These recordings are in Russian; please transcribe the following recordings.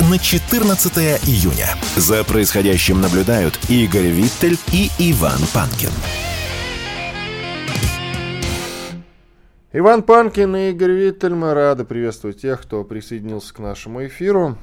на 14 июня. За происходящим наблюдают Игорь Виттель и Иван Панкин. Иван Панкин и Игорь Виттель, мы рады приветствовать тех, кто присоединился к нашему эфиру.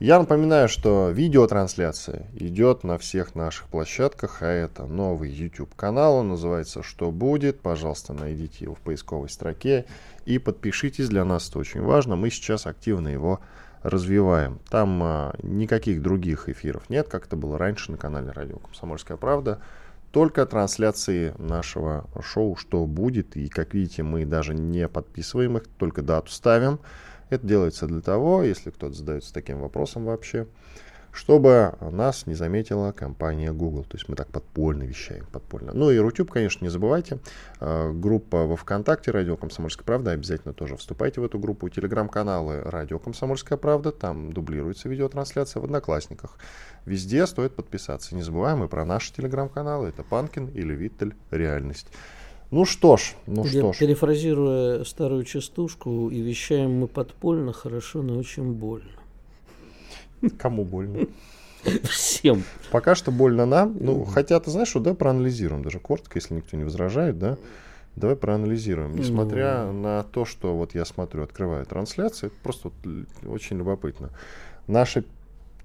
Я напоминаю, что видеотрансляция идет на всех наших площадках, а это новый YouTube канал, он называется «Что будет?». Пожалуйста, найдите его в поисковой строке и подпишитесь, для нас это очень важно. Мы сейчас активно его развиваем. Там а, никаких других эфиров нет, как это было раньше на канале Радио Комсомольская правда. Только трансляции нашего шоу «Что будет?». И, как видите, мы даже не подписываем их, только дату ставим. Это делается для того, если кто-то задается таким вопросом вообще, чтобы нас не заметила компания Google. То есть мы так подпольно вещаем, подпольно. Ну и Рутюб, конечно, не забывайте. А, группа во ВКонтакте «Радио Комсомольская правда». Обязательно тоже вступайте в эту группу. Телеграм-каналы «Радио Комсомольская правда». Там дублируется видеотрансляция в Одноклассниках. Везде стоит подписаться. Не забываем и про наши телеграм-каналы. Это Панкин или Виттель «Реальность». Ну что ж, ну Я что ж. Перефразируя старую частушку, и вещаем мы подпольно, хорошо, но очень больно. Кому больно? Всем. Пока что больно нам. Ну, хотя, ты знаешь, что да, проанализируем даже коротко, если никто не возражает, да. Давай проанализируем. Несмотря Ну. на то, что вот я смотрю, открываю трансляцию, это просто вот очень любопытно. Наша,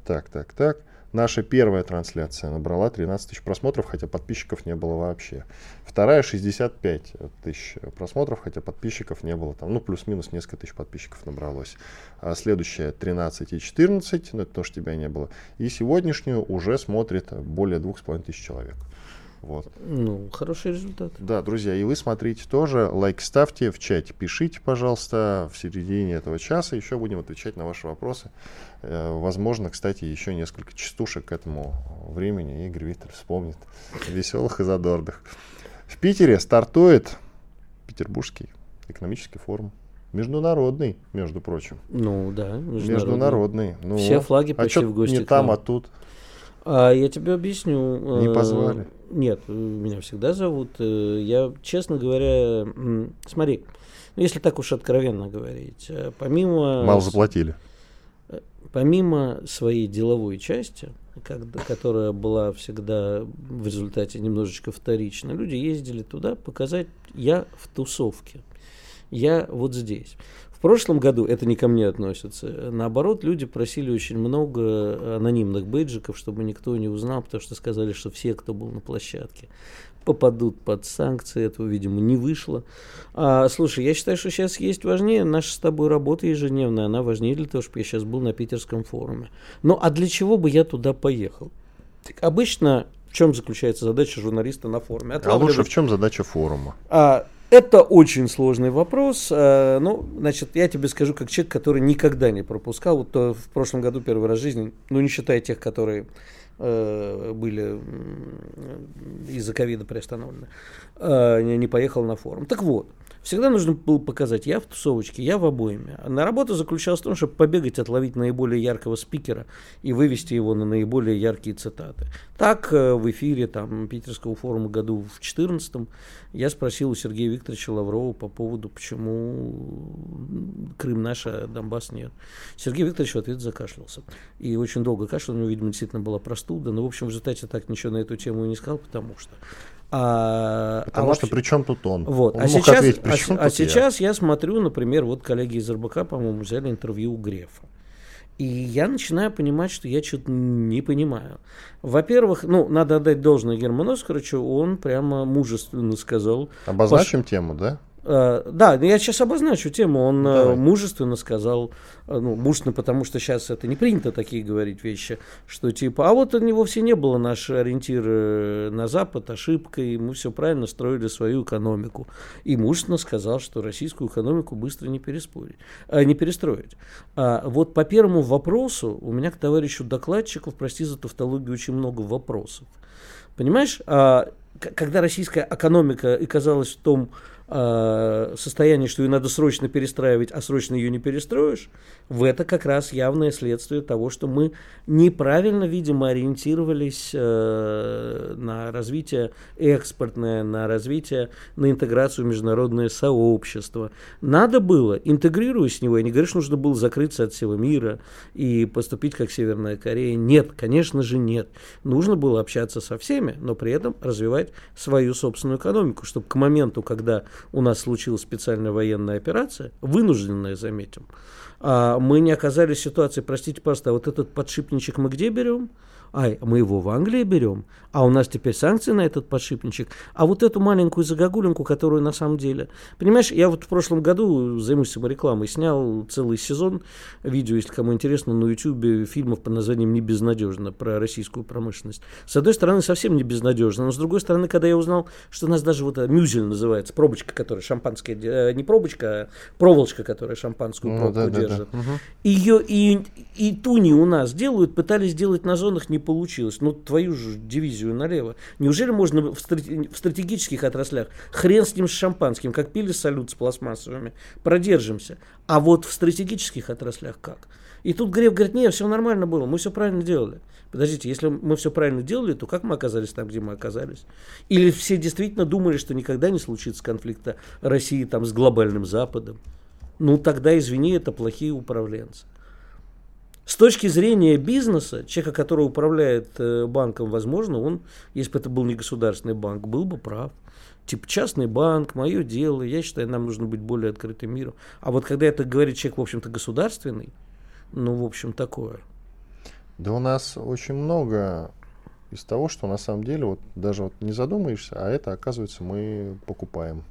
так, так, так. Наша первая трансляция набрала 13 тысяч просмотров, хотя подписчиков не было вообще. Вторая 65 тысяч просмотров, хотя подписчиков не было там. Ну, плюс-минус несколько тысяч подписчиков набралось. А следующая 13 и 14, ну, это тоже тебя не было. И сегодняшнюю уже смотрит более двух с половиной тысяч человек. Вот. Ну, хороший результат. Да, друзья, и вы смотрите тоже, лайк ставьте, в чате пишите, пожалуйста, в середине этого часа. Еще будем отвечать на ваши вопросы. Э, Возможно, кстати, еще несколько частушек к этому времени Игорь Виктор вспомнит. Веселых и задорных. В Питере стартует Петербургский экономический форум. Международный, между прочим. Ну, да. Международный. Ну, Все флаги а почти чё в гости не там, а тут. А я тебе объясню. Не э, позвали? Нет, меня всегда зовут. Э, Я, честно говоря, смотри, ну, если так уж откровенно говорить, э, помимо... Мало заплатили. помимо своей деловой части, когда- которая была всегда в результате немножечко вторична, люди ездили туда показать «я в тусовке», «я вот здесь». В прошлом году, это не ко мне относится, наоборот, люди просили очень много анонимных бейджиков, чтобы никто не узнал, потому что сказали, что все, кто был на площадке, попадут под санкции, этого, видимо, не вышло. А, слушай, я считаю, что сейчас есть важнее наша с тобой работа ежедневная, она важнее для того, чтобы я сейчас был на питерском форуме. Ну, а для чего бы я туда поехал? Так, Обычно в чем заключается задача журналиста на форуме? А Отлавливать- лучше в чем задача форума? а, это очень сложный вопрос. А, ну, значит, я тебе скажу, как человек, который никогда не пропускал. Вот то в прошлом году первый раз в жизни, ну, не считая тех, которые э, были из-за ковида приостановлены, э, не поехал на форум. Так вот, всегда нужно было показать, я в тусовочке, я в обойме. А на работа заключалась в том, чтобы побегать, отловить наиболее яркого спикера и вывести его на наиболее яркие цитаты. Так э, в эфире там, Питерского форума году в 2014 я спросил у Сергея Викторовича Лаврова по поводу, почему Крым наш, а Донбасс нет. Сергей Викторович в ответ закашлялся. И очень долго кашлял, у него, видимо, действительно была простуда. Но, в общем, в результате так ничего на эту тему и не сказал, потому что... А, Потому а что вообще- при чем тут он? вот. Он а сейчас, ответить, а, чем а тут я? сейчас я смотрю, например, вот коллеги из РБК, по-моему, взяли интервью у Грефа. И я начинаю понимать, что я что-то не понимаю. Во-первых, ну, надо отдать должное Герману Оскаровичу, он прямо мужественно сказал. Обозначим тему, да? Э, да, я сейчас обозначу тему. Он э, Давай. мужественно сказал, э, ну, мужественно, потому что сейчас это не принято такие говорить вещи, что типа, а вот не вовсе не было наш ориентир на Запад ошибкой, мы все правильно строили свою экономику. И мужественно сказал, что российскую экономику быстро не переспорить, а, не перестроить. А вот по первому вопросу у меня к товарищу докладчиков, прости за тавтологию, очень много вопросов. Понимаешь, а, когда российская экономика оказалась в том э, состоянии, что ее надо срочно перестраивать, а срочно ее не перестроишь, в это как раз явное следствие того, что мы неправильно, видимо, ориентировались э, на развитие экспортное, на развитие, на интеграцию в международное сообщество. Надо было, интегрируясь с него, я не говорю, что нужно было закрыться от всего мира и поступить как Северная Корея. Нет, конечно же нет. Нужно было общаться со всеми, но при этом развивать свою собственную экономику, чтобы к моменту, когда у нас случилась специальная военная операция, вынужденная, заметим, а мы не оказались в ситуации, простите, пожалуйста, а вот этот подшипничек мы где берем? Ай, мы его в Англии берем, а у нас теперь санкции на этот подшипничек. А вот эту маленькую загогулинку, которую на самом деле... Понимаешь, я вот в прошлом году, займусь саморекламой, снял целый сезон видео, если кому интересно, на YouTube фильмов под названием «Не безнадежно» про российскую промышленность. С одной стороны, совсем не безнадежно, но с другой стороны, когда я узнал, что у нас даже вот мюзель называется, пробочка, которая шампанское... э, Не пробочка, а проволочка, которая шампанскую Ну, пробку да, да, да. Мгм. Ее и, и туни у нас делают, пытались сделать на зонах, не получилось. Ну, твою же дивизию налево. Неужели можно в, страте- в стратегических отраслях, хрен с ним с шампанским, как пили салют с пластмассовыми, продержимся. А вот в стратегических отраслях как? И тут Греф говорит, нет, все нормально было, мы все правильно делали. Подождите, если мы все правильно делали, то как мы оказались там, где мы оказались? Или все действительно думали, что никогда не случится конфликта России там с глобальным Западом? Ну, тогда, извини, это плохие управленцы. С точки зрения бизнеса, человека, который управляет э, банком, возможно, он, если бы это был не государственный банк, был бы прав. Типа частный банк, мое дело, я считаю, нам нужно быть более открытым миром. А вот когда это говорит человек, в общем-то, государственный, ну, в общем, такое. Да у нас очень много из того, что на самом деле вот даже вот не задумаешься, а это, оказывается, мы покупаем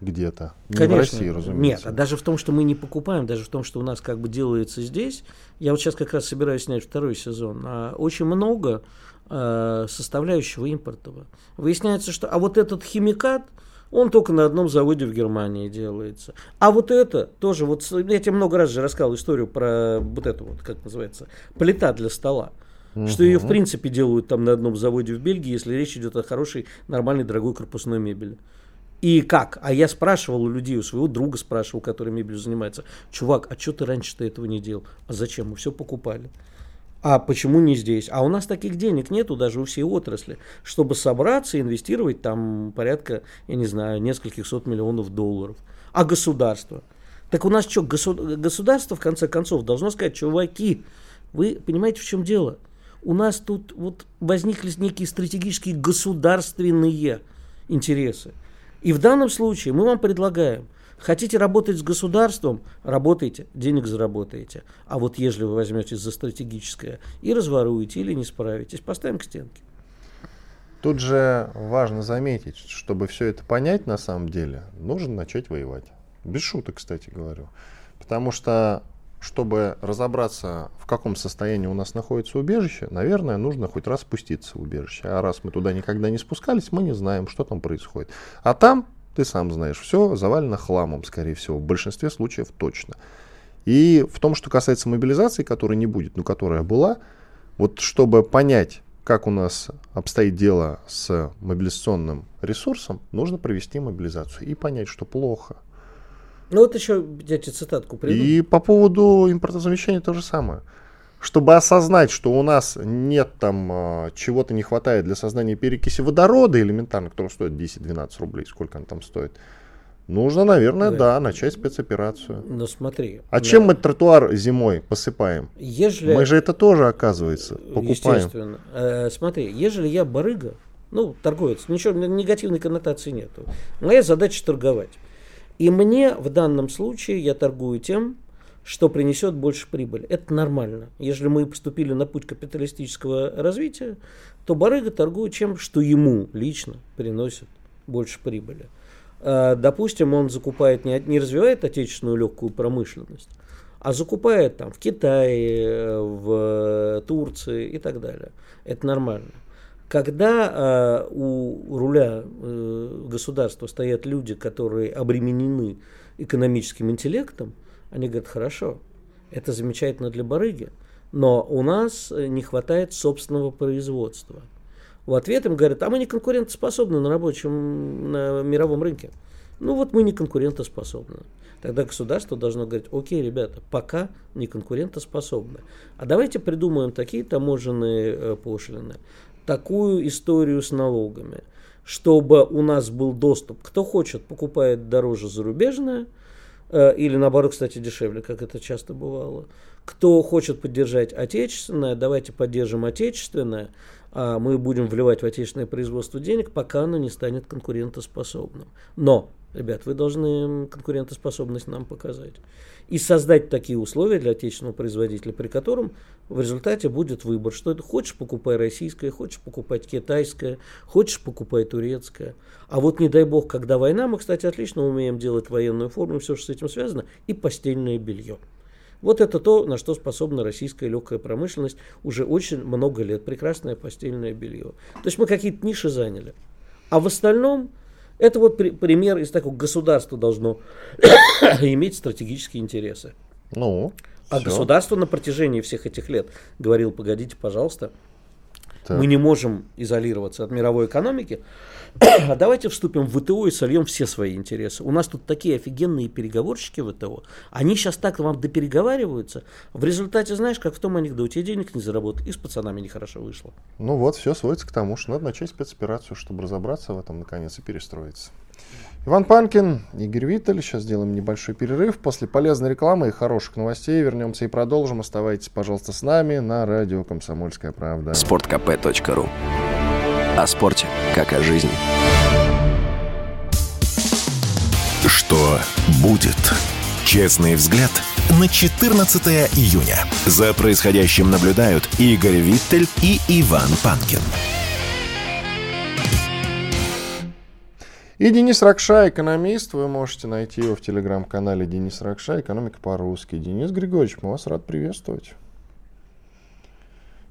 где-то. Не в России, Нет, разумеется. а даже в том, что мы не покупаем, даже в том, что у нас как бы делается здесь, я вот сейчас как раз собираюсь снять второй сезон, а, очень много э, составляющего импортного. Выясняется, что а вот этот химикат, он только на одном заводе в Германии делается. А вот это тоже, вот я тебе много раз же рассказывал историю про вот эту вот, как называется, плита для стола. Что ее, в принципе, делают там на одном заводе в Бельгии, если речь идет о хорошей, нормальной, дорогой корпусной мебели. И как? А я спрашивал у людей, у своего друга спрашивал, который мебелью занимается, чувак, а что ты раньше-то этого не делал? А зачем? Мы все покупали. А почему не здесь? А у нас таких денег нету даже у всей отрасли, чтобы собраться и инвестировать там порядка, я не знаю, нескольких сот миллионов долларов. А государство? Так у нас что, госу- государство в конце концов должно сказать, чуваки, вы понимаете, в чем дело? У нас тут вот возникли некие стратегические государственные интересы. И в данном случае мы вам предлагаем, хотите работать с государством, работайте, денег заработаете. А вот если вы возьметесь за стратегическое и разворуете или не справитесь, поставим к стенке. Тут же важно заметить, чтобы все это понять на самом деле, нужно начать воевать. Без шуток, кстати говорю. Потому что, чтобы разобраться, в каком состоянии у нас находится убежище, наверное, нужно хоть раз спуститься в убежище. А раз мы туда никогда не спускались, мы не знаем, что там происходит. А там, ты сам знаешь, все завалено хламом, скорее всего, в большинстве случаев точно. И в том, что касается мобилизации, которой не будет, но которая была, вот чтобы понять, как у нас обстоит дело с мобилизационным ресурсом, нужно провести мобилизацию и понять, что плохо. Ну вот еще, я тебе цитатку приведу. И по поводу импортозамещения то же самое. Чтобы осознать, что у нас нет там а, чего-то не хватает для создания перекиси водорода элементарно, которая стоит 10-12 рублей, сколько она там стоит, нужно, наверное, Да. да, начать спецоперацию. Но смотри. А да, чем мы тротуар зимой посыпаем? Ежели... Мы же это тоже, оказывается, покупаем. Естественно. Э, смотри, ежели я барыга, ну, торговец, ничего, негативной коннотации нету. Моя задача торговать. И мне в данном случае я торгую тем, что принесет больше прибыли. Это нормально. Если мы поступили на путь капиталистического развития, то барыга торгует чем, что ему лично приносит больше прибыли. э, допустим, он закупает, не, не развивает отечественную легкую промышленность, а закупает там в Китае, в Турции и так далее. Это нормально. Когда э, у руля э, государства стоят люди, которые обременены экономическим интеллектом, они говорят, хорошо, это замечательно для барыги, но у нас не хватает собственного производства. В ответ им говорят, а мы не конкурентоспособны на рабочем, на мировом рынке. Ну вот мы не конкурентоспособны. Тогда государство должно говорить, окей, ребята, пока не конкурентоспособны. А давайте придумаем такие таможенные э, пошлины, такую историю с налогами, чтобы у нас был доступ. Кто хочет, покупает дороже зарубежное, э, или наоборот, кстати, дешевле, как это часто бывало. Кто хочет поддержать отечественное, давайте поддержим отечественное, а мы будем вливать в отечественное производство денег, пока оно не станет конкурентоспособным. Но Ребят, вы должны конкурентоспособность нам показать. И создать такие условия для отечественного производителя, при котором в результате будет выбор, что это хочешь покупай российское, хочешь покупать китайское, хочешь покупай турецкое. А вот не дай бог, когда война, мы, кстати, отлично умеем делать военную форму, все, что с этим связано, и постельное белье. Вот это то, на что способна российская легкая промышленность уже очень много лет. Прекрасное постельное белье. То есть мы какие-то ниши заняли. А в остальном это вот при, пример из такого государства должно иметь стратегические интересы. Ну. А все. государство на протяжении всех этих лет говорил, погодите, пожалуйста, так. мы не можем изолироваться от мировой экономики, а давайте вступим в ВТО и сольем все свои интересы. У нас тут такие офигенные переговорщики ВТО. Они сейчас так вам допереговариваются. В результате, знаешь, как в том анекдоте, денег не заработал, и с пацанами нехорошо вышло. Ну вот, все сводится к тому, что надо начать спецоперацию, чтобы разобраться в этом наконец и перестроиться. Иван Панкин, Игорь Виттель. Сейчас сделаем небольшой перерыв. После полезной рекламы и хороших новостей вернемся и продолжим. Оставайтесь, пожалуйста, с нами на радио «Комсомольская правда». sportkp.ru о спорте, как о жизни. Что будет? Честный взгляд на 14 июня. За происходящим наблюдают Игорь Виттель и Иван Панкин. И Денис Ракша, экономист. Вы можете найти его в телеграм-канале Денис Ракша, экономика по-русски. Денис Григорьевич, мы вас рад приветствовать.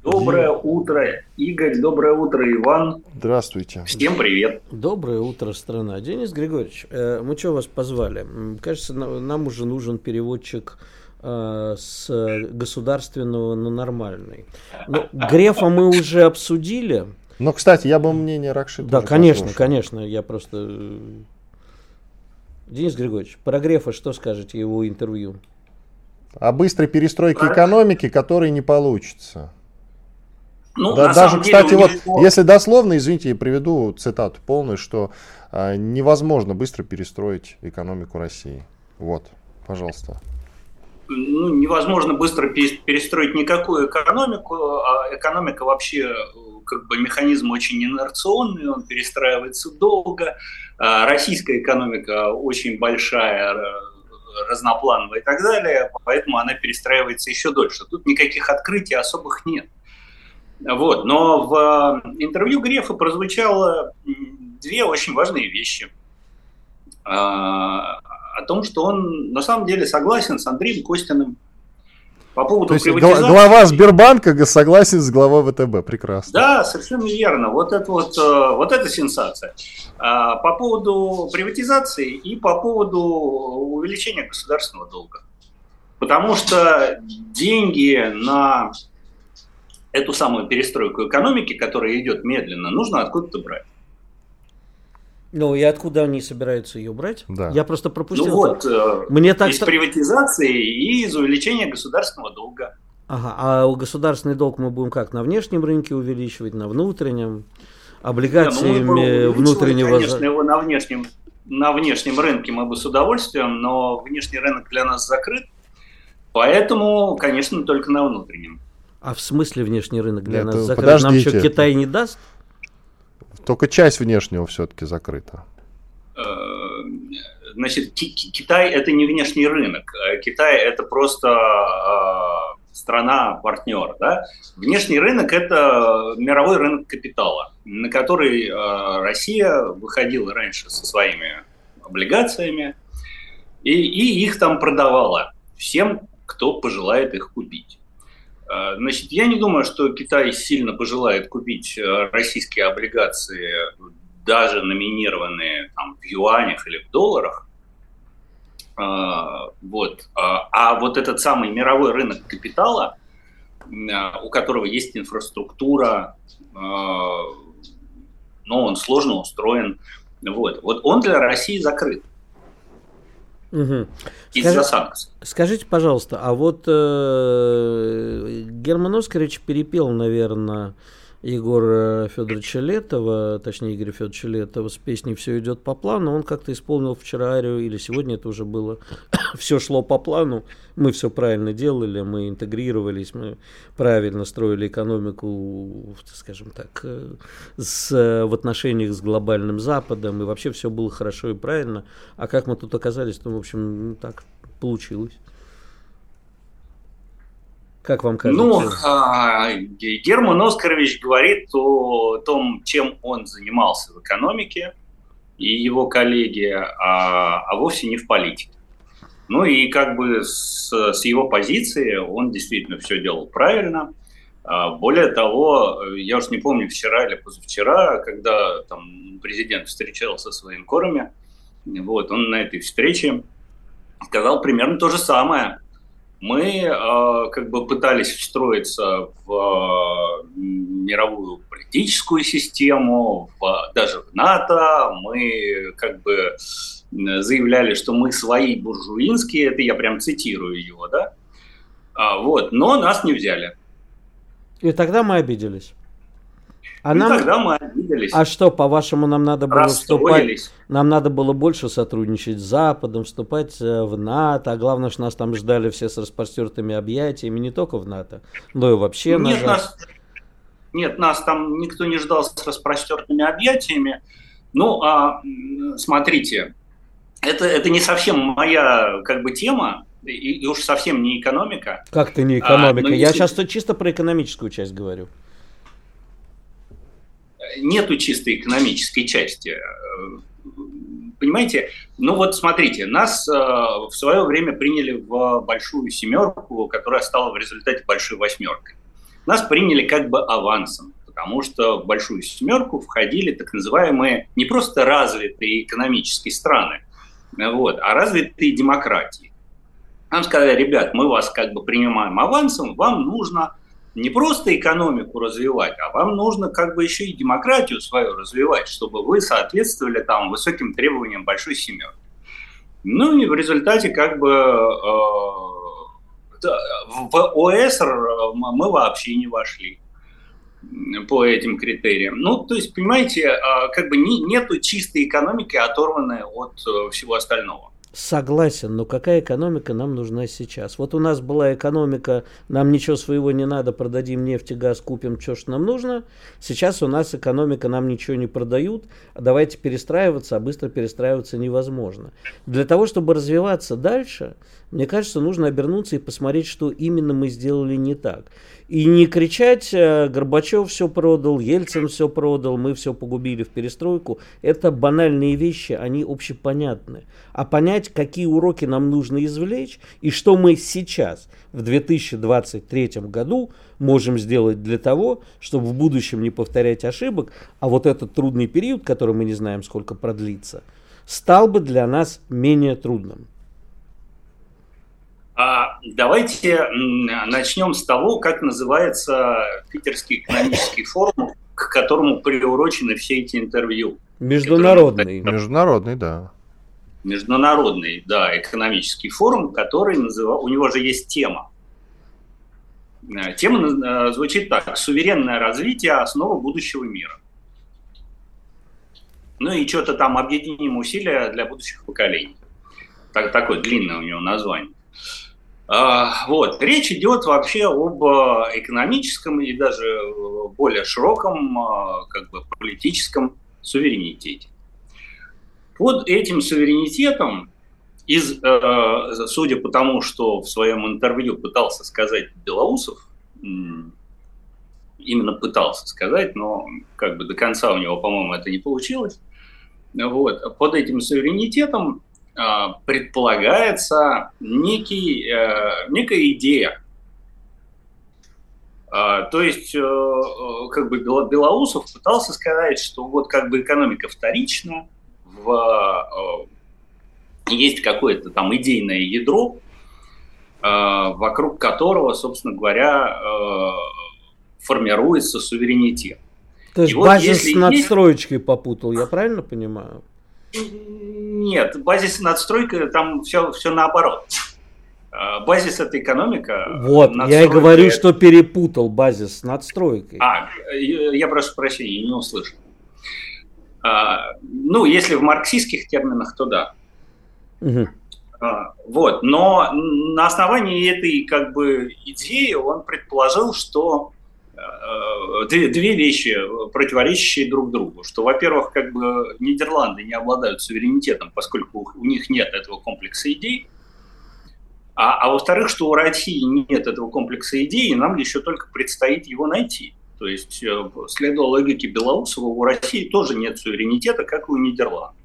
Доброе утро, Игорь, доброе утро, Иван. Здравствуйте. Всем привет. Доброе утро, страна. Денис Григорьевич, э, мы что вас позвали? Кажется, нам уже нужен переводчик э, с государственного на нормальный. Но ну, Грефа мы уже обсудили. Но, кстати, я бы мнение Ракши Да, конечно, послушал. конечно. Я просто... Э, Денис Григорьевич, про Грефа что скажете, его интервью? О быстрой перестройке экономики, которой не получится. Ну, да, даже, кстати, вот, него... если дословно, извините, я приведу цитату полную, что а, невозможно быстро перестроить экономику России. Вот, пожалуйста. Ну, невозможно быстро перестроить никакую экономику. А экономика вообще как бы механизм очень инерционный, он перестраивается долго. А российская экономика очень большая, разноплановая и так далее, поэтому она перестраивается еще дольше. Тут никаких открытий особых нет. Вот. Но в э, интервью Грефа прозвучало две очень важные вещи. О том, что он на самом деле согласен с Андреем Костиным по поводу То есть приватизации. Глава Сбербанка согласен с главой ВТБ. Прекрасно. Да, совершенно верно. Вот это вот, э, вот это сенсация. А, по поводу приватизации и по поводу увеличения государственного долга. Потому что деньги на эту самую перестройку экономики, которая идет медленно, нужно откуда-то брать. Ну и откуда они собираются ее брать? Да. Я просто пропустил. Ну вот, э, Мне так из приватизации и из увеличения государственного долга. Ага, а государственный долг мы будем как, на внешнем рынке увеличивать, на внутреннем? Облигациями да, ну, внутреннего... Конечно, его на внешнем, на внешнем рынке мы бы с удовольствием, но внешний рынок для нас закрыт, поэтому, конечно, только на внутреннем. А в смысле внешний рынок для Нет, нас закрыт? Подождите. Нам что, Китай не даст? Только часть внешнего все-таки закрыта. Э, значит, Китай это не внешний рынок. Э, Китай это просто э, страна-партнер. Да? Внешний рынок это мировой рынок капитала, на который Россия выходила раньше со своими облигациями, и, и их там продавала всем, кто пожелает их купить. Э, значит, я не думаю, что Китай сильно пожелает купить э, российские облигации, даже номинированные там, в юанях или в долларах. Вот. А вот этот самый мировой рынок капитала, у которого есть инфраструктура, но он сложно устроен. Вот, вот он для России закрыт. Угу. Из-за санкций. Скажите, пожалуйста, а вот э, Герман Оскарович перепел, наверное, Егора Федоровича Летова, точнее Игоря Федоровича Летова с песней «Все идет по плану». Он как-то исполнил вчера арию, или сегодня это уже было. все шло по плану, мы все правильно делали, мы интегрировались, мы правильно строили экономику, скажем так, э, с, в отношениях с глобальным Западом, и вообще все было хорошо и правильно. А как мы тут оказались, ну, в общем, так получилось. Как вам кажется? Ну, а, Герман Оскарович говорит о том, чем он занимался в экономике и его коллеги, а, а вовсе не в политике. Ну и как бы с, с его позиции он действительно все делал правильно. А, более того, я уж не помню, вчера или позавчера, когда там президент встречался со своими корами, вот, он на этой встрече сказал примерно то же самое – мы э, как бы пытались встроиться в э, мировую политическую систему, в, даже в НАТО. Мы как бы заявляли, что мы свои буржуинские, это я прям цитирую его, да, а, вот, но нас не взяли. И тогда мы обиделись. А ну, нам... тогда мы обиделись. А что, по-вашему, нам надо было вступать? Нам надо было больше сотрудничать с Западом, вступать э, в НАТО, а главное, что нас там ждали все с распростертыми объятиями, не только в НАТО, но и вообще Нет, нас, нет, нас там никто не ждал с распростертыми объятиями. Ну, а смотрите, это, это не совсем моя как бы тема, и, и уж совсем не экономика. Как-то не экономика. А, Я если... сейчас чисто про экономическую часть говорю нету чистой экономической части. Понимаете? Ну вот смотрите, нас э, в свое время приняли в большую семерку, которая стала в результате большой восьмеркой. Нас приняли как бы авансом, потому что в большую семерку входили так называемые не просто развитые экономические страны, вот, а развитые демократии. Нам сказали, ребят, мы вас как бы принимаем авансом, вам нужно не просто экономику развивать, а вам нужно как бы еще и демократию свою развивать, чтобы вы соответствовали там высоким требованиям большой семерки. Ну и в результате как бы э, в ОСР мы вообще не вошли по этим критериям. Ну, то есть, понимаете, э, как бы не, нету чистой экономики, оторванной от э, всего остального. Согласен, но какая экономика нам нужна сейчас? Вот у нас была экономика, нам ничего своего не надо, продадим нефть и газ, купим, что что нам нужно. Сейчас у нас экономика, нам ничего не продают, а давайте перестраиваться, а быстро перестраиваться невозможно. Для того, чтобы развиваться дальше, мне кажется, нужно обернуться и посмотреть, что именно мы сделали не так. И не кричать, э, Горбачев все продал, Ельцин все продал, мы все погубили в перестройку. Это банальные вещи, они общепонятны. А понять, какие уроки нам нужно извлечь и что мы сейчас, в 2023 году, можем сделать для того, чтобы в будущем не повторять ошибок, а вот этот трудный период, который мы не знаем, сколько продлится, стал бы для нас менее трудным. Давайте начнем с того, как называется Питерский экономический форум, к которому приурочены все эти интервью. Международный. Международный, да. Международный, да, экономический форум, который называл, у него же есть тема. Э, тема э, звучит так: суверенное развитие основа будущего мира. Ну и что-то там объединим усилия для будущих поколений. Так, такое длинное у него название. А, вот. Речь идет вообще об э, экономическом и даже э, более широком как бы, политическом суверенитете. Под этим суверенитетом, из, судя по тому, что в своем интервью пытался сказать Белоусов, именно пытался сказать, но как бы до конца у него, по-моему, это не получилось, Вот. Под этим суверенитетом предполагается некий, некая идея, то есть, как бы Белоусов пытался сказать, что вот как бы экономика вторична, в, есть какое-то там идейное ядро, вокруг которого, собственно говоря, формируется суверенитет. То есть базис вот с надстроечкой есть... попутал, я правильно понимаю? Нет, базис надстройка там все, все наоборот. А, базис это экономика. Вот, я и говорю, это... что перепутал базис с надстройкой. А, я прошу прощения, не услышал. А, ну, если в марксистских терминах, то да. Угу. А, вот, но на основании этой как бы идеи он предположил, что две, две вещи, противоречащие друг другу. Что, во-первых, как бы Нидерланды не обладают суверенитетом, поскольку у них нет этого комплекса идей. А, а во-вторых, что у России нет этого комплекса идей, и нам еще только предстоит его найти. То есть, э, следуя логике Белоусова, у России тоже нет суверенитета, как и у Нидерландов.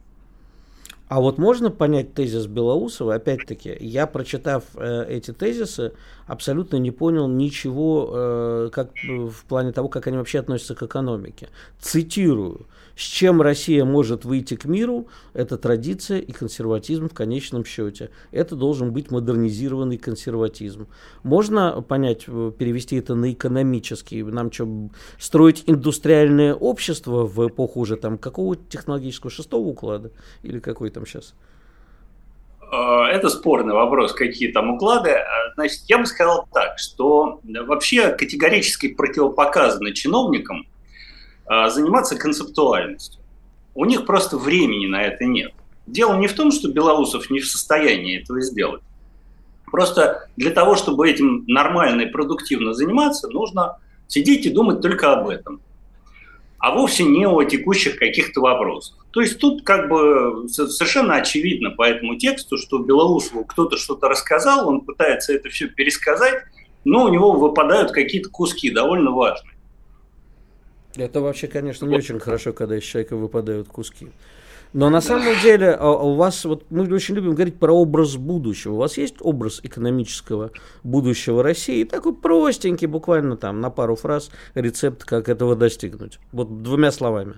А вот можно понять тезис Белоусова? Опять-таки, я, прочитав э, эти тезисы, абсолютно не понял ничего э, как, в плане того, как они вообще относятся к экономике. Цитирую. С чем Россия может выйти к миру, это традиция и консерватизм в конечном счете. Это должен быть модернизированный консерватизм. Можно понять, э, перевести это на экономический? Нам что, строить индустриальное общество в эпоху уже там какого технологического шестого уклада? Или какой там сейчас? Э, это спорный вопрос, какие там уклады. Э, значит, я бы сказал так, что вообще категорически противопоказано чиновникам заниматься концептуальностью. У них просто времени на это нет. Дело не в том, что Белоусов не в состоянии этого сделать. Просто для того, чтобы этим нормально и продуктивно заниматься, нужно сидеть и думать только об этом, а вовсе не о текущих каких-то вопросах. То есть тут как бы совершенно очевидно по этому тексту, что Белоусову кто-то что-то рассказал, он пытается это все пересказать, но у него выпадают какие-то куски довольно важные. Это вообще, конечно, не очень хорошо, когда из человека выпадают куски. Но на самом деле а, а у вас, вот мы очень любим говорить про образ будущего. У вас есть образ экономического будущего России? Такой простенький, буквально там на пару фраз, рецепт, как этого достигнуть. Вот двумя словами.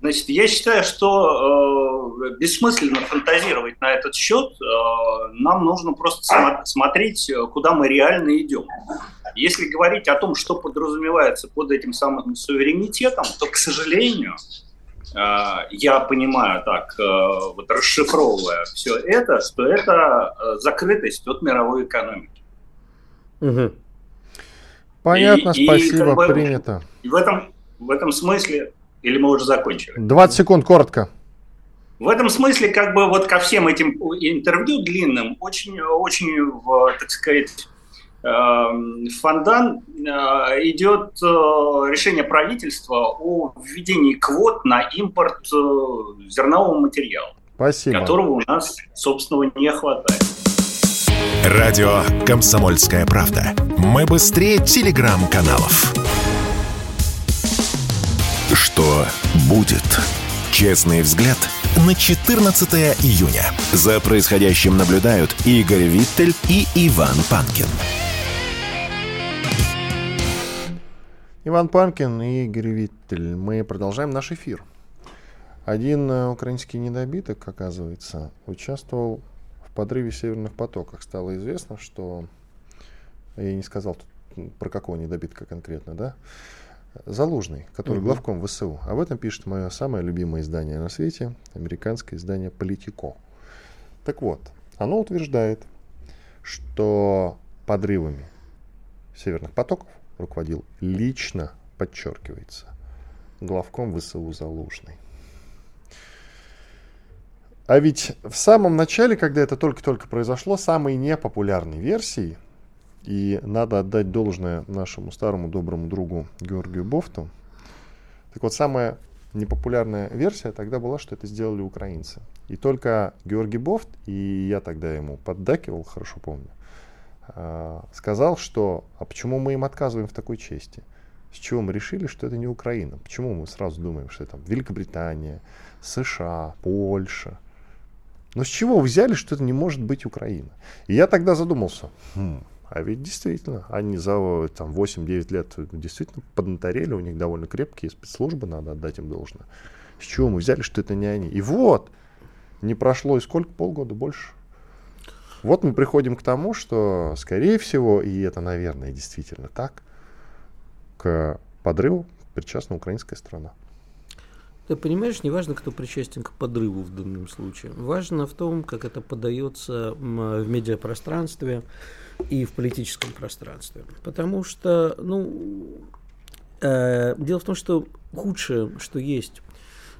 Значит, я считаю, что э, бессмысленно фантазировать на этот счет. Э, нам нужно просто см- смотреть, куда мы реально идем. Если говорить о том, что подразумевается под этим самым суверенитетом, то, к сожалению, э, я понимаю так, э, вот расшифровывая все это, что это э, закрытость от мировой экономики. Угу. Понятно, и, спасибо, и как бы, принято. И в этом, в этом смысле, или мы уже закончили? 20 секунд, коротко. В этом смысле, как бы вот ко всем этим интервью длинным, очень, очень, так сказать, Эм, Фондан э, идет э, решение правительства о введении квот на импорт э, зернового материала, Спасибо. которого у нас, собственно, не хватает. Радио «Комсомольская правда». Мы быстрее телеграм-каналов. Что будет? Честный взгляд на 14 июня. За происходящим наблюдают Игорь Виттель и Иван Панкин. Иван Панкин и Игорь Виттель. Мы продолжаем наш эфир. Один э, украинский недобиток, оказывается, участвовал в подрыве северных потоков. Стало известно, что... Я не сказал про какого недобитка конкретно, да? Залужный, который угу. главком ВСУ. Об этом пишет мое самое любимое издание на свете, американское издание «Политико». Так вот, оно утверждает, что подрывами северных потоков руководил лично, подчеркивается, главком ВСУ Залужный. А ведь в самом начале, когда это только-только произошло, самой непопулярной версией, и надо отдать должное нашему старому доброму другу Георгию Бофту, так вот самая непопулярная версия тогда была, что это сделали украинцы. И только Георгий Бофт, и я тогда ему поддакивал, хорошо помню, а, сказал, что а почему мы им отказываем в такой чести? С чего мы решили, что это не Украина? Почему мы сразу думаем, что это там Великобритания, США, Польша? Но с чего вы взяли, что это не может быть Украина? И я тогда задумался, хм, а ведь действительно, они за там, 8-9 лет действительно поднаторели, у них довольно крепкие спецслужбы, надо отдать им должное. С чего мы взяли, что это не они? И вот, не прошло и сколько, полгода больше. Вот мы приходим к тому, что, скорее всего, и это, наверное, действительно так, к подрыву причастна украинская страна. Ты понимаешь, не важно, кто причастен к подрыву в данном случае. Важно в том, как это подается в медиапространстве и в политическом пространстве. Потому что, ну, э, дело в том, что худшее, что есть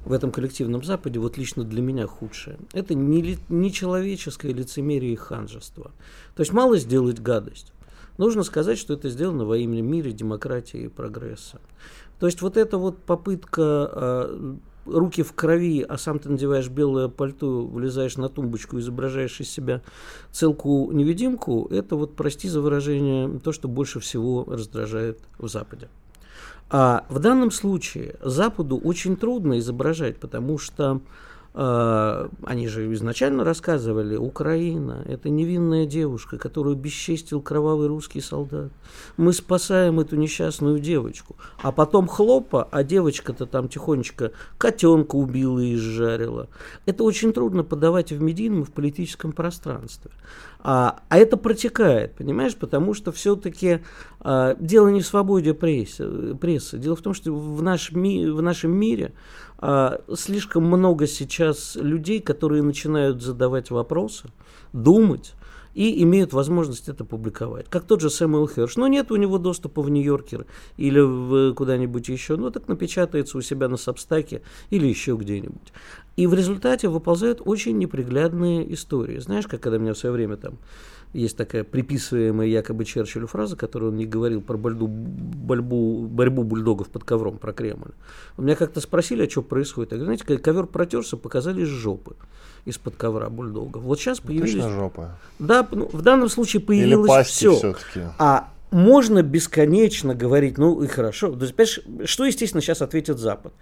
в этом коллективном Западе, вот лично для меня худшее, это не, не человеческое лицемерие и ханжество. То есть мало сделать гадость. Нужно сказать, что это сделано во имя мира, демократии и прогресса. То есть вот эта вот попытка э, руки в крови, а сам ты надеваешь белое пальто, влезаешь на тумбочку, изображаешь из себя целку-невидимку, это вот, прости за выражение, то, что больше всего раздражает в Западе. А в данном случае Западу очень трудно изображать, потому что а, они же изначально рассказывали, Украина – это невинная девушка, которую бесчестил кровавый русский солдат. Мы спасаем эту несчастную девочку. А потом хлопа, а девочка-то там тихонечко котенка убила и изжарила. Это очень трудно подавать в медийном и в политическом пространстве. А, а это протекает, понимаешь, потому что все-таки а, дело не в свободе прессы, прессы. Дело в том, что в, наш ми, в нашем мире а, слишком много сейчас людей, которые начинают задавать вопросы, думать и имеют возможность это публиковать. Как тот же Сэмюэл Херш. Но нет у него доступа в Нью-Йоркер или в куда-нибудь еще. Ну, так напечатается у себя на Сабстаке или еще где-нибудь. И в результате выползают очень неприглядные истории. Знаешь, как когда меня в свое время там есть такая приписываемая якобы Черчиллю фраза, которую он не говорил про борьбу, борьбу, борьбу бульдогов под ковром, про Кремль. У меня как-то спросили, а что происходит. Я говорю, знаете, когда ковер протерся, показались жопы из-под ковра бульдогов. Вот сейчас появились... Точно жопа. Да, ну, в данном случае появилось все. А можно бесконечно говорить, ну и хорошо. То есть, что, естественно, сейчас ответит Запад?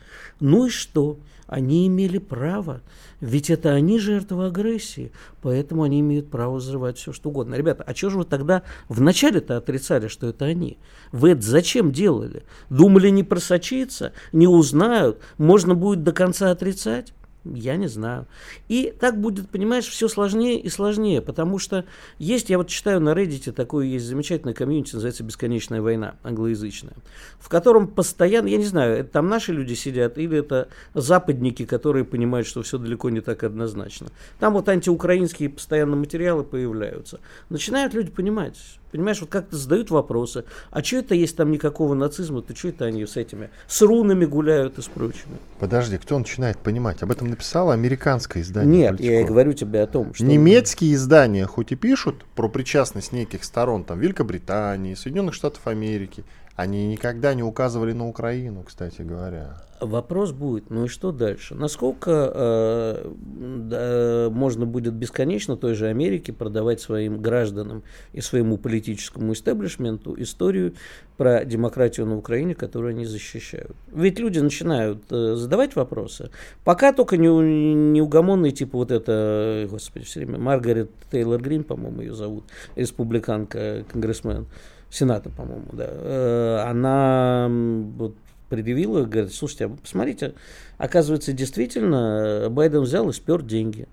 Ну и что? Они имели право. Ведь это они жертвы агрессии, поэтому они имеют право взрывать все, что угодно. Ребята, а что же вы тогда вначале-то отрицали, что это они? Вы это зачем делали? Думали не просочиться, не узнают, можно будет до конца отрицать? Я не знаю. И так будет, понимаешь, все сложнее и сложнее, потому что есть, я вот читаю на Reddit, такое есть замечательное комьюнити, называется «Бесконечная война», англоязычная, в котором постоянно, я не знаю, это там наши люди сидят или это западники, которые понимают, что все далеко не так однозначно. Там вот антиукраинские постоянно материалы появляются. Начинают люди понимать, Понимаешь, вот как-то задают вопросы. А что это есть там никакого нацизма? То что это они с этими, с рунами гуляют и с прочими? Подожди, кто начинает понимать? Об этом написало американское издание. Нет, политиков. я и говорю тебе о том, что... Немецкие издания хоть и пишут про причастность неких сторон, там, Великобритании, Соединенных Штатов Америки, они никогда не указывали на Украину, кстати говоря. Вопрос будет, ну и что дальше? Насколько э, да, можно будет бесконечно той же Америке продавать своим гражданам и своему политическому истеблишменту историю про демократию на Украине, которую они защищают? Ведь люди начинают э, задавать вопросы. Пока только не, неугомонный, типа вот это, господи, все время, Маргарет Тейлор Грин, по-моему, ее зовут, республиканка, конгрессмен, Сената, по-моему, да, э, она вот, предъявила, говорит, слушайте, а посмотрите, оказывается, действительно, Байден взял и спер деньги.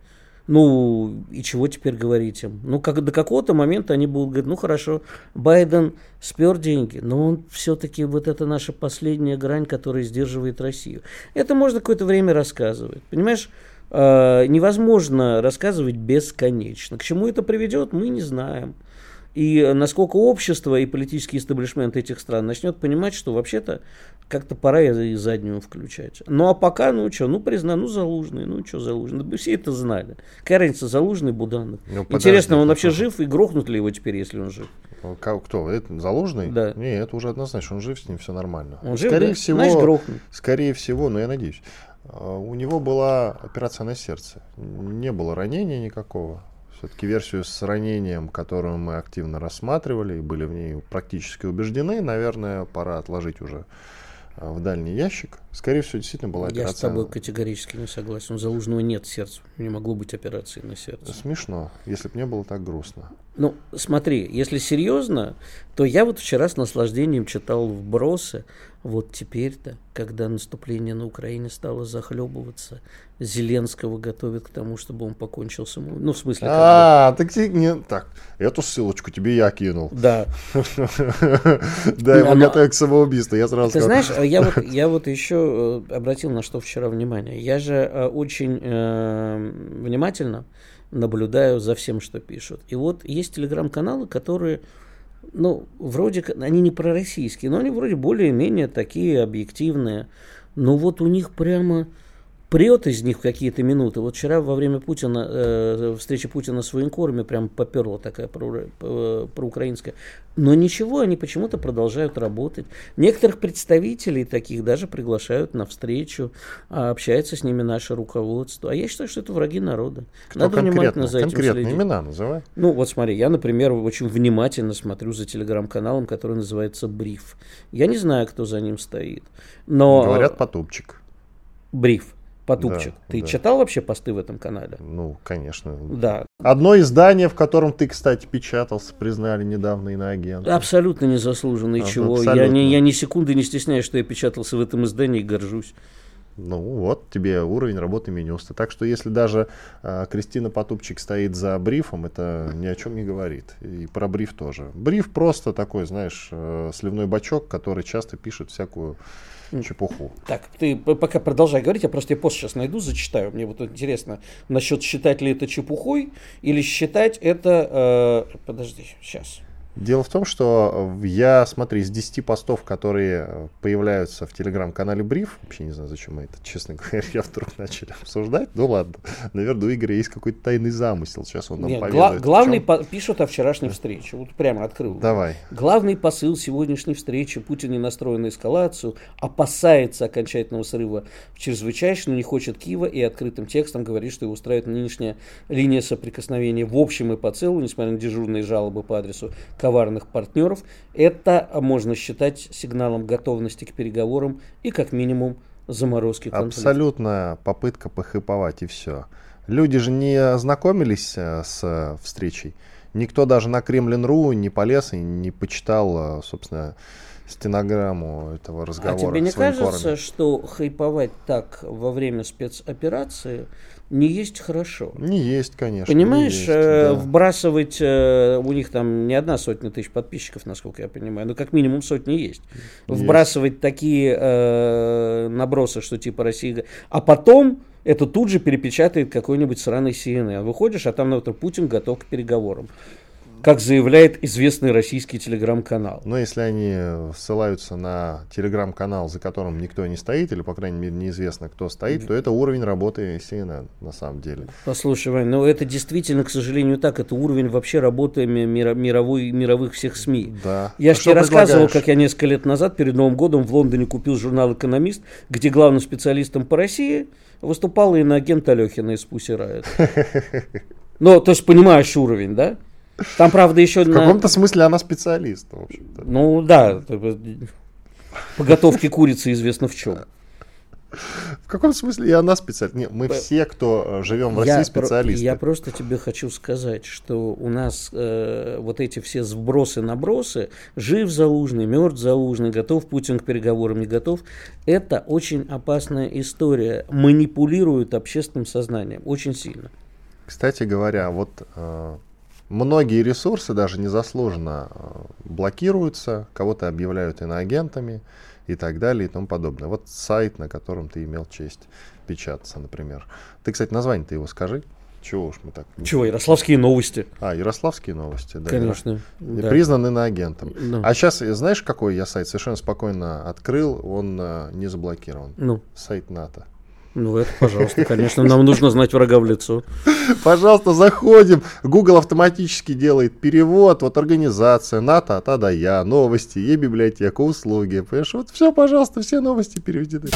Ну, и чего теперь говорить им? Ну, как, до какого-то момента они будут говорить, ну, хорошо, Байден спер деньги, но он все-таки вот это наша последняя грань, которая сдерживает Россию. Это можно какое-то время рассказывать. Понимаешь, э, невозможно рассказывать бесконечно. К чему это приведет, мы не знаем. И насколько общество и политический истеблишмент этих стран начнет понимать, что вообще-то как-то пора и заднюю включать. Ну а пока, ну что, ну признаю, ну Залужный, ну что Залужный, да все это знали. Какая разница, Залужный, Буданов. Ну, Интересно, он вообще жив и грохнут ли его теперь, если он жив? Кто? Это Залужный? Да. Не, это уже однозначно, он жив, с ним все нормально. Он скорее жив, да? всего, Значит, грохнут. Скорее всего, но я надеюсь. А, у него была операция на сердце. Не было ранения никакого Все-таки версию с ранением, которую мы активно рассматривали и были в ней практически убеждены, наверное, пора отложить уже а, в дальний ящик. Скорее всего, действительно была операция. Я с тобой категорически не согласен. У Залужного нет сердца. Не могло быть операции на сердце. Смешно, если бы не было так грустно. Ну, смотри, если серьезно, то я вот вчера с наслаждением читал вбросы. Вот теперь-то, когда наступление на Украине стало захлебываться, Зеленского готовят к тому, чтобы он покончил самому. Ну, в смысле... А, так не так. Эту ссылочку тебе я кинул. Да. Да, его готовят к самоубийству. Я сразу Ты знаешь, я вот, я вот еще э, обратил на что вчера внимание. Я же э, очень э, внимательно наблюдаю за всем, что пишут. И вот есть телеграм-каналы, которые, ну, вроде они не пророссийские, но они вроде более-менее такие объективные. Но вот у них прямо прет из них в какие-то минуты. Вот вчера во время Путина, э, встречи Путина с военкорами прям поперла такая про, про, проукраинская. Но ничего, они почему-то продолжают работать. Некоторых представителей таких даже приглашают на встречу, а общается с ними наше руководство. А я считаю, что это враги народа. Кто Надо внимательно за этим конкретные следить. имена называй. Ну вот смотри, я, например, очень внимательно смотрю за телеграм-каналом, который называется Бриф. Я не знаю, кто за ним стоит. Но... Говорят, потупчик. Бриф. Потупчик. Да, ты да. читал вообще посты в этом канале? Ну, конечно. Да. Одно издание, в котором ты, кстати, печатался, признали недавно иноагентом. Абсолютно незаслуженно. И а, чего? Я, не, я ни секунды не стесняюсь, что я печатался в этом издании и горжусь. Ну вот тебе уровень работы Минюста. Так что если даже э, Кристина Потупчик стоит за брифом, это ни о чем не говорит. И про бриф тоже. Бриф просто такой, знаешь, э, сливной бачок, который часто пишет всякую чепуху. Так, ты пока продолжай говорить, я просто я пост сейчас найду, зачитаю. Мне вот интересно, насчет считать ли это чепухой или считать это... Э, подожди, сейчас. Дело в том, что я, смотри, из 10 постов, которые появляются в телеграм-канале Бриф, вообще не знаю, зачем мы это, честно говоря, вдруг начали обсуждать. Ну ладно, наверное, у Игоря есть какой-то тайный замысел. Сейчас он нам Нет, поведает. Гла- главный по- пишут о вчерашней встрече. Вот прямо открыл. Давай. Главный посыл сегодняшней встречи. Путин не настроен на эскалацию, опасается окончательного срыва в чрезвычайшем, не хочет Киева и открытым текстом говорит, что его устраивает нынешняя линия соприкосновения в общем и по целу, несмотря на дежурные жалобы по адресу коварных партнеров, это можно считать сигналом готовности к переговорам и как минимум заморозки конфликта. Абсолютная попытка похиповать и все. Люди же не ознакомились э, с встречей. Никто даже на Кремлин.ру не полез и не почитал, э, собственно, стенограмму этого разговора. А тебе не кажется, что хайповать так во время спецоперации не есть хорошо. Не есть, конечно. Понимаешь, есть, э, да. вбрасывать, э, у них там не одна сотня тысяч подписчиков, насколько я понимаю, но как минимум сотни есть. есть. Вбрасывать такие э, набросы, что типа Россия... А потом это тут же перепечатает какой-нибудь сраный CNN. Выходишь, а там, например, Путин готов к переговорам как заявляет известный российский телеграм-канал. Но если они ссылаются на телеграм-канал, за которым никто не стоит, или, по крайней мере, неизвестно, кто стоит, то это уровень работы CNN, на самом деле. Послушай, Вань, ну это действительно, к сожалению, так. Это уровень вообще работы мировой, мировых всех СМИ. Да. Я а же тебе рассказывал, как я несколько лет назад, перед Новым годом, в Лондоне купил журнал «Экономист», где главным специалистом по России выступал иноагент Алехина из Пусси Ну, то есть понимаешь уровень, да? Там, правда, еще... В на... каком-то смысле она специалист, в общем-то. Ну, да. По курицы известно в чем. В каком смысле и она специалист? Нет, мы все, кто э, живем в России, я специалисты. Про, я просто тебе хочу сказать, что у нас э, вот эти все сбросы-набросы, жив Залужный, мертв Залужный, готов Путин к переговорам, не готов, это очень опасная история. Манипулируют общественным сознанием очень сильно. Кстати говоря, вот э, Многие ресурсы даже незаслуженно э, блокируются, кого-то объявляют иноагентами и так далее и тому подобное. Вот сайт, на котором ты имел честь печататься, например. Ты, кстати, название-то его скажи. Чего уж мы так... Чего, Ярославские новости. А, Ярославские новости, да. Конечно. Да. Признан иноагентом. Ну. А сейчас, знаешь, какой я сайт совершенно спокойно открыл, он а, не заблокирован. Ну. Сайт НАТО. Ну, это, пожалуйста, конечно, нам нужно знать врага в лицо. Пожалуйста, заходим. Google автоматически делает перевод. Вот организация, НАТО, та да я, новости, e-библиотека, услуги. Понимаешь, вот все, пожалуйста, все новости переведены.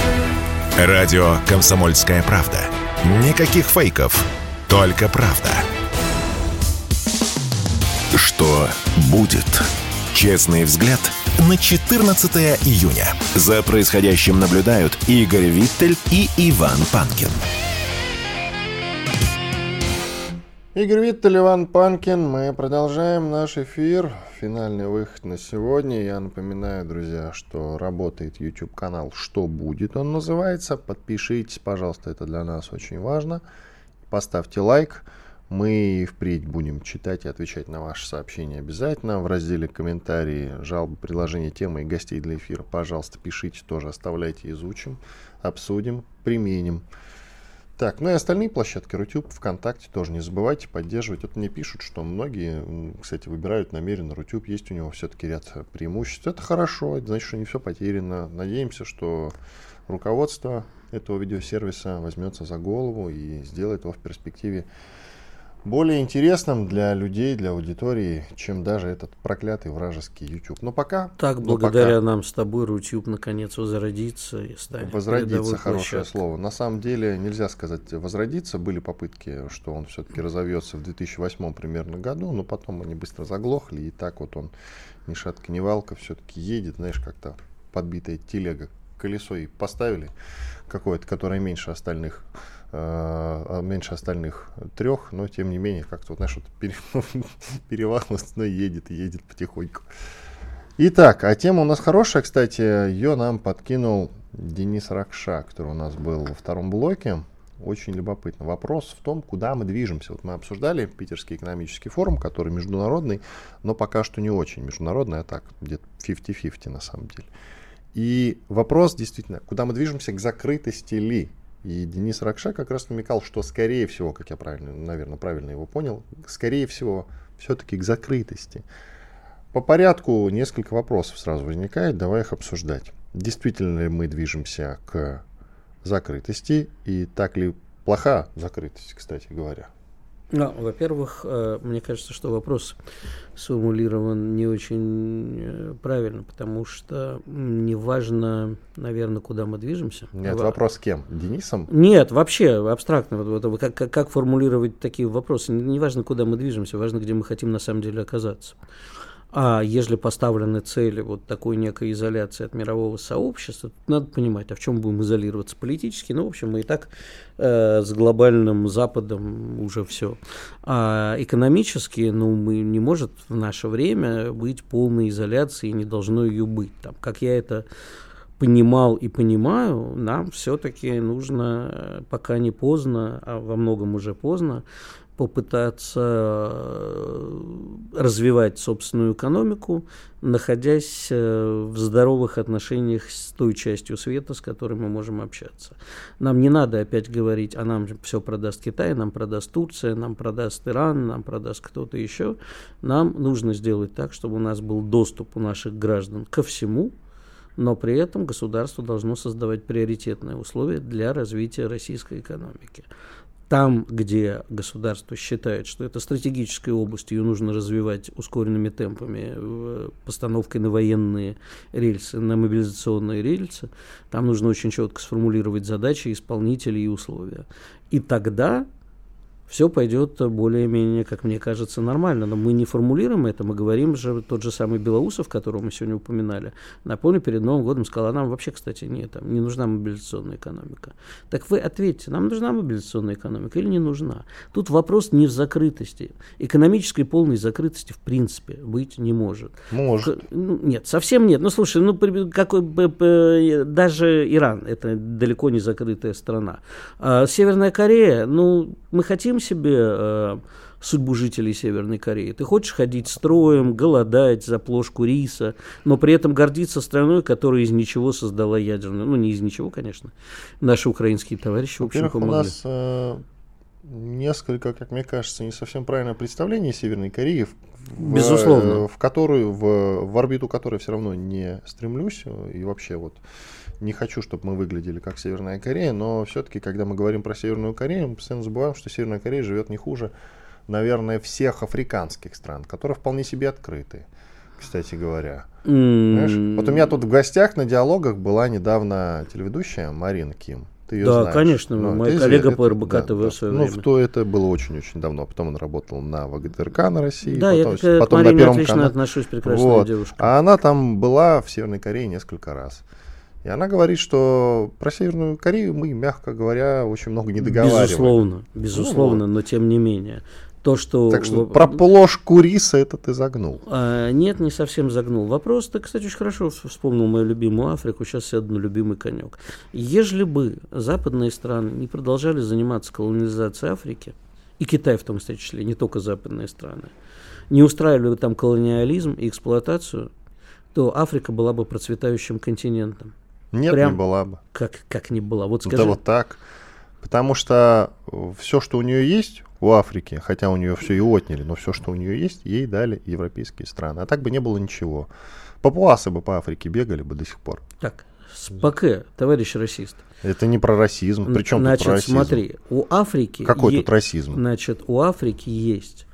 Радио «Комсомольская правда». Никаких фейков, только правда. Что будет? Честный взгляд на 14 июня. За происходящим наблюдают Игорь Виттель и Иван Панкин. Игорь Виттель, Иван Панкин. Мы продолжаем наш эфир. Финальный выход на сегодня. Я напоминаю, друзья, что работает YouTube канал «Что будет?» он называется. Подпишитесь, пожалуйста, это для нас очень важно. Поставьте лайк. Мы впредь будем читать и отвечать на ваши сообщения обязательно. В разделе комментарии, жалобы, предложения, темы и гостей для эфира, пожалуйста, пишите тоже, оставляйте, изучим, обсудим, применим. Так, ну и остальные площадки, Рутюб, ВКонтакте тоже не забывайте поддерживать. Вот мне пишут, что многие, кстати, выбирают намеренно Рутюб, есть у него все-таки ряд преимуществ. Это хорошо, значит, что не все потеряно. Надеемся, что руководство этого видеосервиса возьмется за голову и сделает его в перспективе более интересным для людей, для аудитории, чем даже этот проклятый вражеский YouTube. Но пока... Так, благодаря пока нам с тобой YouTube наконец возродится и станет возродиться передовой хорошее площадкой. слово. На самом деле нельзя сказать возродиться. Были попытки, что он все-таки разовьется в 2008 примерно году, но потом они быстро заглохли, и так вот он ни шатка, ни валка все-таки едет, знаешь, как-то подбитая телега колесо и поставили какое-то, которое меньше остальных меньше остальных трех, но тем не менее, как-то, вот, знаешь, вот пере, перевалось, но едет, едет потихоньку. Итак, а тема у нас хорошая, кстати, ее нам подкинул Денис Ракша, который у нас был во втором блоке. Очень любопытно. Вопрос в том, куда мы движемся. Вот мы обсуждали Питерский экономический форум, который международный, но пока что не очень международный, а так, где-то 50-50 на самом деле. И вопрос действительно, куда мы движемся, к закрытости ли? И Денис Ракша как раз намекал, что скорее всего, как я правильно, наверное, правильно его понял, скорее всего, все-таки к закрытости. По порядку несколько вопросов сразу возникает, давай их обсуждать. Действительно ли мы движемся к закрытости и так ли плоха закрытость, кстати говоря? Ну, во-первых, э, мне кажется, что вопрос сформулирован не очень э, правильно, потому что не важно, наверное, куда мы движемся. Нет, Во- вопрос с кем? Денисом? Нет, вообще абстрактно. Вот, вот, как, как, как формулировать такие вопросы? Не, не важно, куда мы движемся, важно, где мы хотим на самом деле оказаться. А если поставлены цели вот такой некой изоляции от мирового сообщества, надо понимать, а в чем будем изолироваться политически. Ну, в общем, мы и так э, с глобальным Западом уже все. А экономически, ну, мы не может в наше время быть полной изоляции, не должно ее быть. Там, как я это понимал и понимаю, нам все-таки нужно, э, пока не поздно, а во многом уже поздно, попытаться э, развивать собственную экономику, находясь э, в здоровых отношениях с той частью света, с которой мы можем общаться. Нам не надо опять говорить, а нам все продаст Китай, нам продаст Турция, нам продаст Иран, нам продаст кто-то еще. Нам нужно сделать так, чтобы у нас был доступ у наших граждан ко всему, но при этом государство должно создавать приоритетные условия для развития российской экономики. Там, где государство считает, что это стратегическая область, ее нужно развивать ускоренными темпами, э, постановкой на военные рельсы, на мобилизационные рельсы, там нужно очень четко сформулировать задачи, исполнителей и условия. И тогда все пойдет более-менее, как мне кажется, нормально. Но мы не формулируем это, мы говорим же, тот же самый Белоусов, которого мы сегодня упоминали, напомню, перед Новым годом сказал, а нам вообще, кстати, не, там, не нужна мобилизационная экономика. Так вы ответьте, нам нужна мобилизационная экономика или не нужна? Тут вопрос не в закрытости. Экономической полной закрытости в принципе быть не может. Может. К- ну, нет, совсем нет. Ну, слушай, ну, какой, даже Иран, это далеко не закрытая страна. А Северная Корея, ну, мы хотим себе э, судьбу жителей Северной Кореи. Ты хочешь ходить строем, голодать за плошку риса, но при этом гордиться страной, которая из ничего создала ядерную. Ну, не из ничего, конечно. Наши украинские товарищи, в общем, Во-первых, у помогли. нас э, несколько, как мне кажется, не совсем правильное представление Северной Кореи, в, в- Безусловно. в которую, в, в орбиту которой все равно не стремлюсь, э, и вообще вот не хочу, чтобы мы выглядели как Северная Корея, но все-таки, когда мы говорим про Северную Корею, мы постоянно забываем, что Северная Корея живет не хуже, наверное, всех африканских стран, которые вполне себе открыты, кстати говоря. М, вот у меня тут в гостях на диалогах была недавно телеведущая Марина Ким. Ты ее Да, знаешь. конечно, Ну, мой это коллега по РБК ТВ в свое Ну, время. в то это было очень-очень давно. Потом он работал на ВГТРК на России. Да, я потом, к потом на Марине Первом отлично канале. отношусь, прекрасная Вот. девушка. А она там была в Северной Корее несколько раз. И она говорит, что про Северную Корею мы, мягко говоря, очень много не договариваем. Безусловно, безусловно, но тем не менее. То, что... Так что про плошку риса это ты загнул. А, нет, не совсем загнул. Вопрос, ты, кстати, очень хорошо вс- вспомнил мою любимую Африку, сейчас сяду на любимый конек. Ежели бы западные страны не продолжали заниматься колонизацией Африки, и Китай в том числе, не только западные страны, не устраивали бы там колониализм и эксплуатацию, то Африка была бы процветающим континентом. Нет, Прям не была бы. Как, как ни была. Вот Да скажи, вот так. Потому что все, что у нее есть у Африки, хотя у нее все и отняли, но все, что у нее есть, ей дали европейские страны. А так бы не было ничего. Папуасы бы по Африке бегали бы до сих пор. так, СПК, товарищ расист. Это не про расизм. Причем Значит, тут про расизм? смотри, у Африки... Какой е- тут расизм? Значит, у Африки есть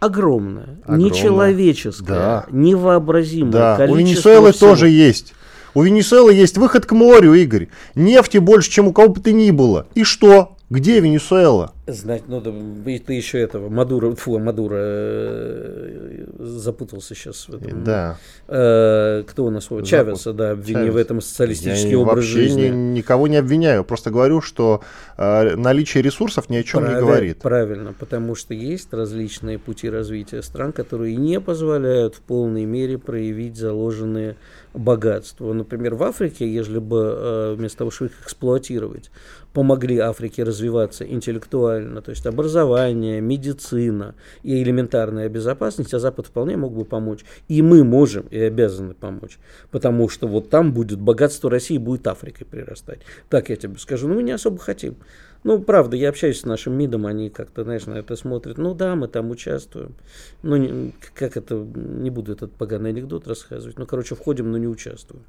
огромное, Огромное. нечеловеческое, Да. невообразимое Да, у количество Венесуэлы всего. тоже есть. У Венесуэлы есть выход к морю, Игорь. Нефти больше, чем у кого бы то ни было. И что? Где Венесуэла? Знать, ну да, и ты еще этого, Мадура, фу, Мадура, э, запутался сейчас в этом. Да. Э, кто у нас? Запут- Чавеса, да, обвинил Чавес. в этом социалистический Я образ жизни. ни- никого не обвиняю. Просто говорю, что э, наличие ресурсов ни о чем не Правиль- говорит. Правильно, потому что есть различные пути развития стран, которые не позволяют в полной мере проявить заложенные богатства. Например, в Африке, если бы э, вместо того, чтобы их эксплуатировать, помогли Африке развиваться интеллектуально, то есть образование, медицина и элементарная безопасность, а Запад вполне мог бы помочь. И мы можем и обязаны помочь, потому что вот там будет богатство России, будет Африкой прирастать. Так я тебе скажу, ну мы не особо хотим. Ну, правда, я общаюсь с нашим МИДом, они как-то, знаешь, на это смотрят. Ну да, мы там участвуем. Ну, не- как это, не буду этот поганый анекдот рассказывать. Ну, короче, входим, но не участвуем.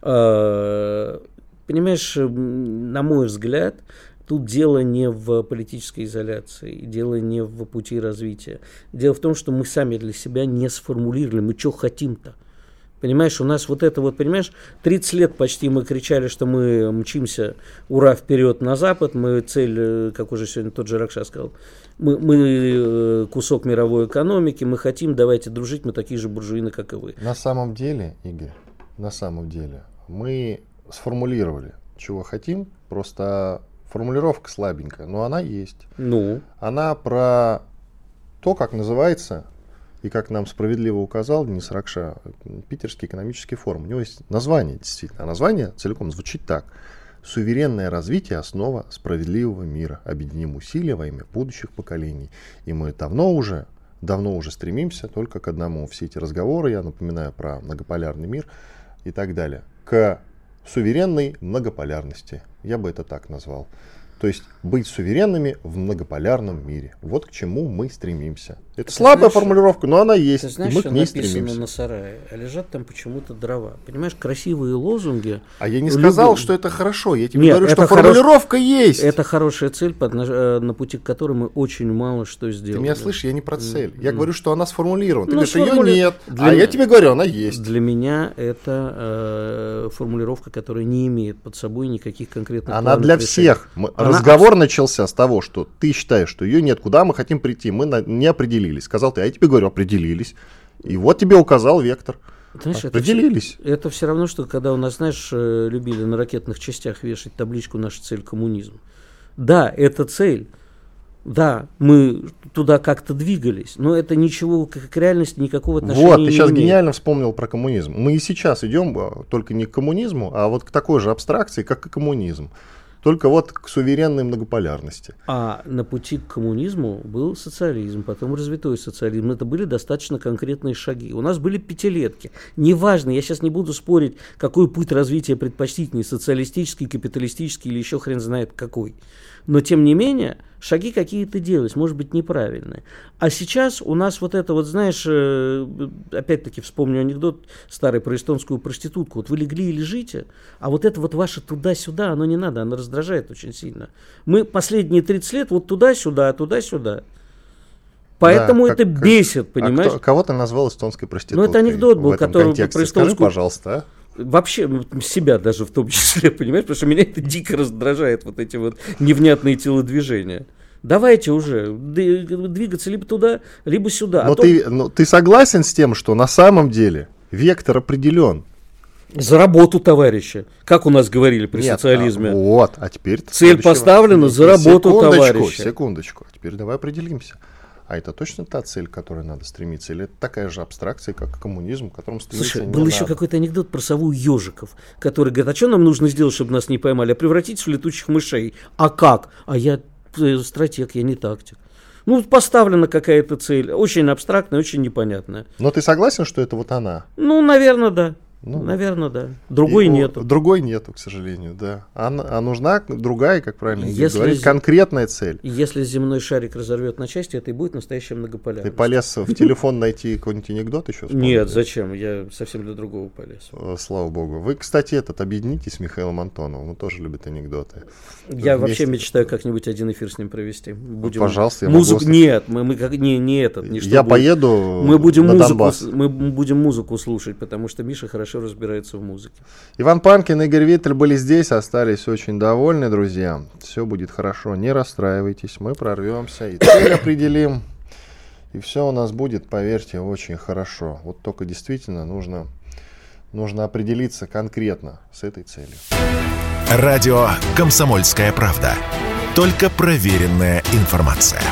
А, Понимаешь, на мой взгляд, тут дело не в политической изоляции, дело не в пути развития. Дело в том, что мы сами для себя не сформулировали, мы что хотим-то. Понимаешь, у нас вот это вот, понимаешь, 30 лет почти мы кричали, что мы мчимся, ура, вперед на запад, мы цель, э, как уже сегодня тот же Ракша сказал, мы, мы э, кусок мировой экономики, мы хотим, давайте дружить, мы такие же буржуины, как и вы. На самом деле, Игорь, на самом деле, мы сформулировали, чего хотим, просто формулировка слабенькая, но она есть. Ну, Она про то, как называется, и как нам справедливо указал Денис Ракша, Питерский экономический форум. У него есть название, действительно. А название целиком звучит так. Суверенное развитие – основа справедливого мира. Объединим усилия во имя будущих поколений. И мы давно уже, давно уже стремимся только к одному. Все эти разговоры, я напоминаю про многополярный мир и так далее, к суверенной многополярности. Я бы это так назвал. То есть быть суверенными в многополярном мире. Вот к чему мы стремимся. Это слабая знаешь, формулировка, но она есть. ты и знаешь, мы что к ней написано стремимся. на сарае, а лежат там почему-то дрова. Понимаешь, красивые лозунги. А я не Люди- сказал, что это хорошо. Я тебе Нет, говорю, что хорош- формулировка есть. Это хорошая цель, по отнош- э, на пути к которой мы очень мало что Ты сделали. меня слышишь, я не про цель. Я говорю, что она сформулирована. Ты Ну, говоришь, ее сформули- нет. Для А я тебе говорю, она есть. Для меня это э, формулировка, которая не имеет под собой никаких конкретных Она для решений. всех. Мы- Она Разговор начался с того, что ты считаешь, что ее нет, куда мы хотим прийти. Мы на- не определились. Сказал ты, а я тебе говорю, определились. И вот тебе указал вектор. Знаешь, это Определились. все- Это все равно, что когда у нас, знаешь, э, любили на ракетных частях вешать табличку «Наша цель – коммунизм». Да, это цель. Да, мы туда как-то двигались, но это ничего к, к реальности никакого отношения Вот, ты не сейчас имеет. гениально вспомнил про коммунизм. Мы и сейчас идем а, только не к коммунизму, а вот к такой же абстракции, как и коммунизм. Только вот к суверенной многополярности. А на пути к коммунизму был социализм, потом развитой социализм. Это были достаточно конкретные шаги. У нас были пятилетки. Неважно, я сейчас не буду спорить, какой путь развития предпочтительней, социалистический, капиталистический или еще хрен знает какой. Но тем не менее, шаги какие-то делались, может быть, неправильные. А сейчас у нас вот это вот, знаешь, э, опять-таки вспомню анекдот старый про эстонскую проститутку. Вот вы легли и лежите, а вот это вот ваше туда-сюда, оно не надо, оно раздражает очень сильно. Мы последние 30 лет вот туда-сюда, туда-сюда. Поэтому Да, это как- как- бесит, А понимаешь? кто- кого ты назвал эстонской проституткой? анекдот был, в этом который контексте? про Скажи, эстонскую- пожалуйста, а? Вообще себя даже в том числе, понимаешь, потому что меня это дико раздражает, вот эти вот невнятные телодвижения. Давайте уже двигаться либо туда, либо сюда. А но, а ты, то... но ты согласен с тем, что на самом деле вектор определен? За работу товарища. Как у нас говорили при Нет, социализме. А, вот, а теперь... Цель поставлена за работу секундочку, товарища. Секундочку, а теперь давай определимся. А это точно та цель, к которой надо стремиться? Или это такая же абстракция, как коммунизм, к которому стремиться Слушай, был надо? еще какой-то анекдот про сову ежиков, который говорит, а что нам нужно сделать, чтобы нас не поймали? А превратить в летучих мышей. А как? А я э, стратег, я не тактик. Ну, поставлена какая-то цель, очень абстрактная, очень непонятная. Но ты согласен, что это вот она? Ну, наверное, да. Ну, Наверное, да. Другой его, нету. Другой нету, к сожалению, да. А, а нужна другая, как правильно если говорить, конкретная цель. Если земной шарик разорвет на части, это и будет настоящая многополярность. Ты полез в телефон найти какой-нибудь анекдот еще? Нет, зачем? Я совсем для другого полез. Слава богу. Вы, кстати, этот объединитесь с Михаилом Антоновым. Он тоже любит анекдоты. Я вообще мечтаю как-нибудь один эфир с ним провести. Будем... Пожалуйста, я Музыку... могу... Нет, мы, мы как... не, не этот. Не я будет. поеду мы будем на музыку... Донбасс. Мы будем музыку слушать, потому что Миша хорошо хорошо разбирается в музыке. Иван Панкин и Игорь Виттель были здесь, остались очень довольны, друзья. Все будет хорошо, не расстраивайтесь, мы прорвемся и цель определим. И все у нас будет, поверьте, очень хорошо. Вот только действительно нужно, нужно определиться конкретно с этой целью. Радио «Комсомольская правда». Только проверенная информация.